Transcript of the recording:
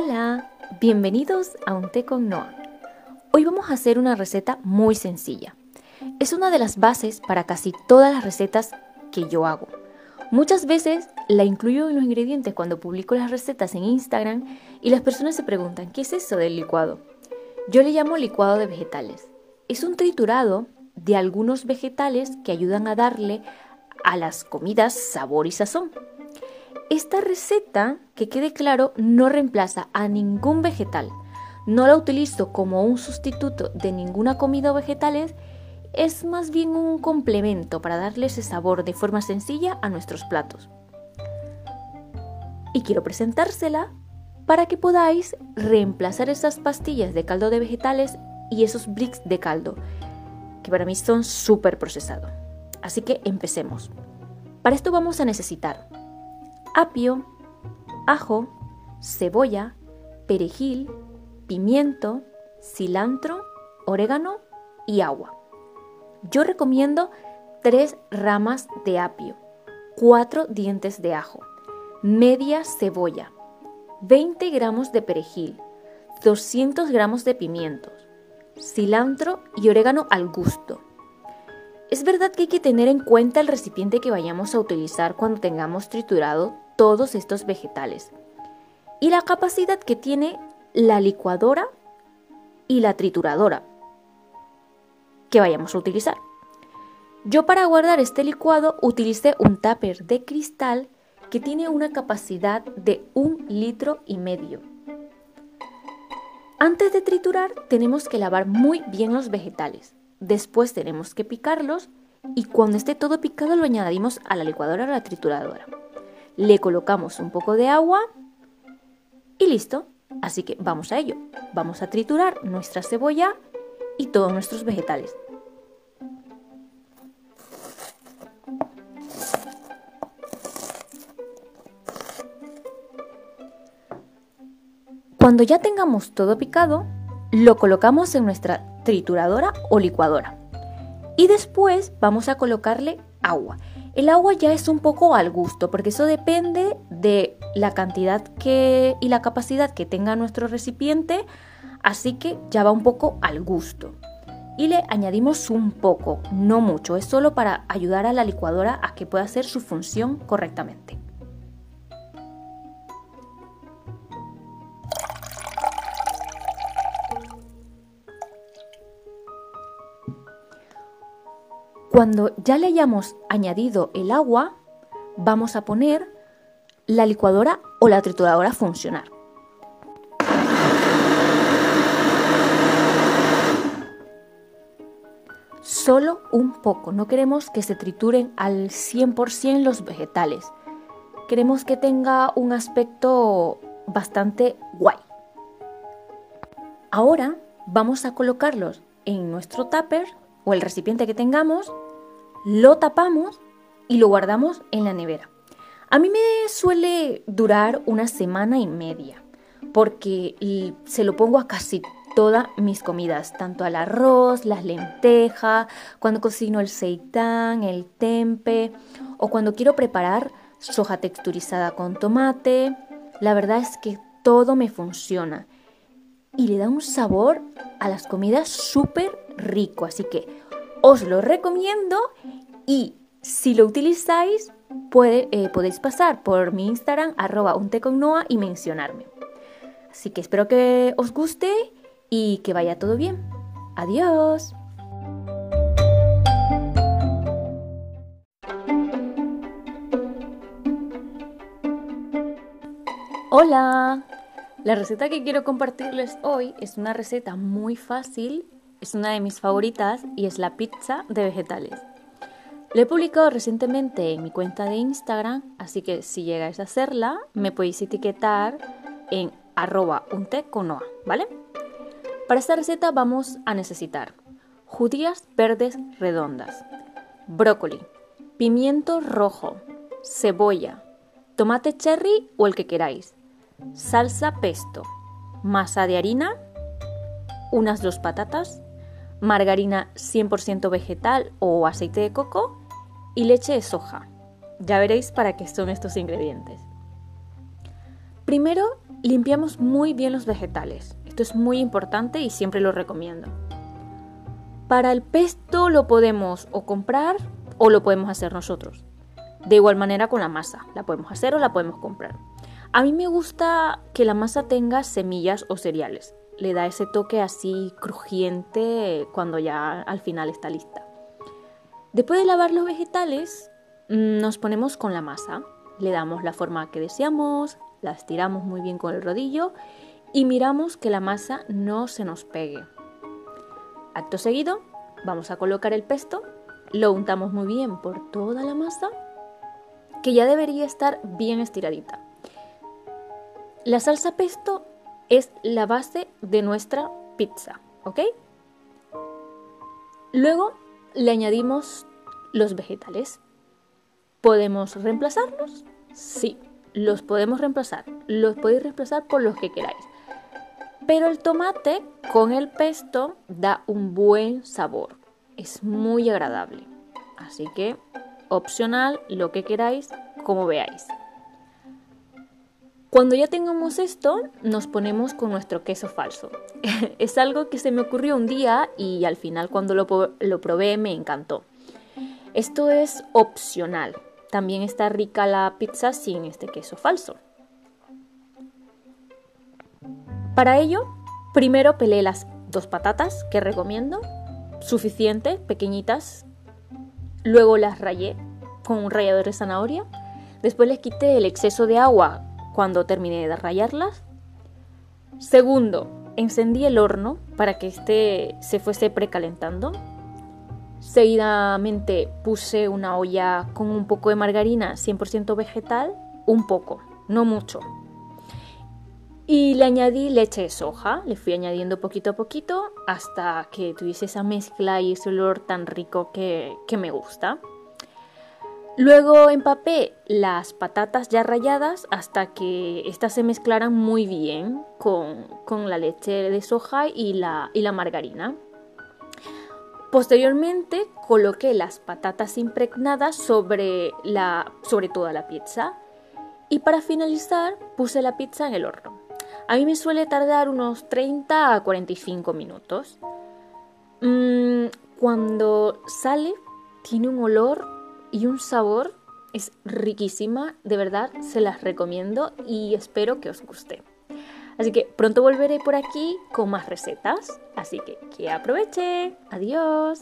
Hola, bienvenidos a un té con Noah. Hoy vamos a hacer una receta muy sencilla. Es una de las bases para casi todas las recetas que yo hago. Muchas veces la incluyo en los ingredientes cuando publico las recetas en Instagram y las personas se preguntan, ¿qué es eso del licuado? Yo le llamo licuado de vegetales. Es un triturado de algunos vegetales que ayudan a darle a las comidas sabor y sazón. Esta receta, que quede claro, no reemplaza a ningún vegetal. No la utilizo como un sustituto de ninguna comida o vegetales, es más bien un complemento para darle ese sabor de forma sencilla a nuestros platos. Y quiero presentársela para que podáis reemplazar esas pastillas de caldo de vegetales y esos bricks de caldo, que para mí son súper procesados. Así que empecemos. Para esto vamos a necesitar apio, ajo, cebolla, perejil, pimiento, cilantro, orégano y agua. Yo recomiendo tres ramas de apio, cuatro dientes de ajo, media cebolla, 20 gramos de perejil, 200 gramos de pimientos, cilantro y orégano al gusto. Es verdad que hay que tener en cuenta el recipiente que vayamos a utilizar cuando tengamos triturado todos estos vegetales y la capacidad que tiene la licuadora y la trituradora que vayamos a utilizar. Yo para guardar este licuado utilicé un tupper de cristal que tiene una capacidad de un litro y medio. Antes de triturar tenemos que lavar muy bien los vegetales. Después tenemos que picarlos y cuando esté todo picado lo añadimos a la licuadora o a la trituradora le colocamos un poco de agua y listo. Así que vamos a ello. Vamos a triturar nuestra cebolla y todos nuestros vegetales. Cuando ya tengamos todo picado, lo colocamos en nuestra trituradora o licuadora. Y después vamos a colocarle agua. El agua ya es un poco al gusto, porque eso depende de la cantidad que, y la capacidad que tenga nuestro recipiente, así que ya va un poco al gusto. Y le añadimos un poco, no mucho, es solo para ayudar a la licuadora a que pueda hacer su función correctamente. Cuando ya le hayamos añadido el agua, vamos a poner la licuadora o la trituradora a funcionar. Solo un poco, no queremos que se trituren al 100% los vegetales. Queremos que tenga un aspecto bastante guay. Ahora vamos a colocarlos en nuestro tupper o el recipiente que tengamos lo tapamos y lo guardamos en la nevera. A mí me suele durar una semana y media porque se lo pongo a casi todas mis comidas, tanto al arroz, las lentejas, cuando cocino el seitán, el tempe o cuando quiero preparar soja texturizada con tomate. La verdad es que todo me funciona y le da un sabor a las comidas súper rico, así que os lo recomiendo y si lo utilizáis eh, podéis pasar por mi Instagram arroba unteconnoa y mencionarme. Así que espero que os guste y que vaya todo bien. Adiós. Hola, la receta que quiero compartirles hoy es una receta muy fácil es una de mis favoritas y es la pizza de vegetales. La he publicado recientemente en mi cuenta de Instagram, así que si llegáis a hacerla, me podéis etiquetar en arroba unteconoa, ¿vale? Para esta receta vamos a necesitar judías verdes redondas, brócoli, pimiento rojo, cebolla, tomate cherry o el que queráis, salsa pesto, masa de harina, unas dos patatas, margarina 100% vegetal o aceite de coco y leche de soja. Ya veréis para qué son estos ingredientes. Primero, limpiamos muy bien los vegetales. Esto es muy importante y siempre lo recomiendo. Para el pesto lo podemos o comprar o lo podemos hacer nosotros. De igual manera con la masa, la podemos hacer o la podemos comprar. A mí me gusta que la masa tenga semillas o cereales. Le da ese toque así crujiente cuando ya al final está lista. Después de lavar los vegetales, mm, nos ponemos con la masa. Le damos la forma que deseamos, la estiramos muy bien con el rodillo y miramos que la masa no se nos pegue. Acto seguido, vamos a colocar el pesto, lo untamos muy bien por toda la masa, que ya debería estar bien estiradita. La salsa pesto es la base de nuestra pizza, ¿ok? Luego le añadimos los vegetales. ¿Podemos reemplazarlos? Sí, los podemos reemplazar. Los podéis reemplazar por los que queráis. Pero el tomate con el pesto da un buen sabor. Es muy agradable. Así que opcional, lo que queráis, como veáis. Cuando ya tengamos esto, nos ponemos con nuestro queso falso. es algo que se me ocurrió un día y al final cuando lo, probé me encantó. Esto es opcional. También está rica la pizza sin este queso falso. Para ello, primero pelé las dos patatas que recomiendo, suficiente, pequeñitas. Luego las rayé con un rallador de zanahoria. Después les quité el exceso de agua cuando terminé de rayarlas. Segundo, encendí el horno para que este se fuese precalentando. Seguidamente puse una olla con un poco de margarina 100% vegetal, un poco, no mucho, y le añadí leche de soja, le fui añadiendo poquito a poquito hasta que tuviese esa mezcla y ese olor tan rico que, me gusta. Luego empapé las patatas ya ralladas hasta que éstas se mezclaran muy bien con, la leche de soja y la, y la margarina. Posteriormente coloqué las patatas impregnadas sobre, la, sobre toda la pizza y para finalizar puse la pizza en el horno. A mí me suele tardar unos 30 a 45 minutos. Mm, cuando sale, tiene un olor y un sabor. Es riquísima, de verdad, se las recomiendo y espero que os guste. Así que pronto volveré por aquí con más recetas, así que que aproveche. Adiós.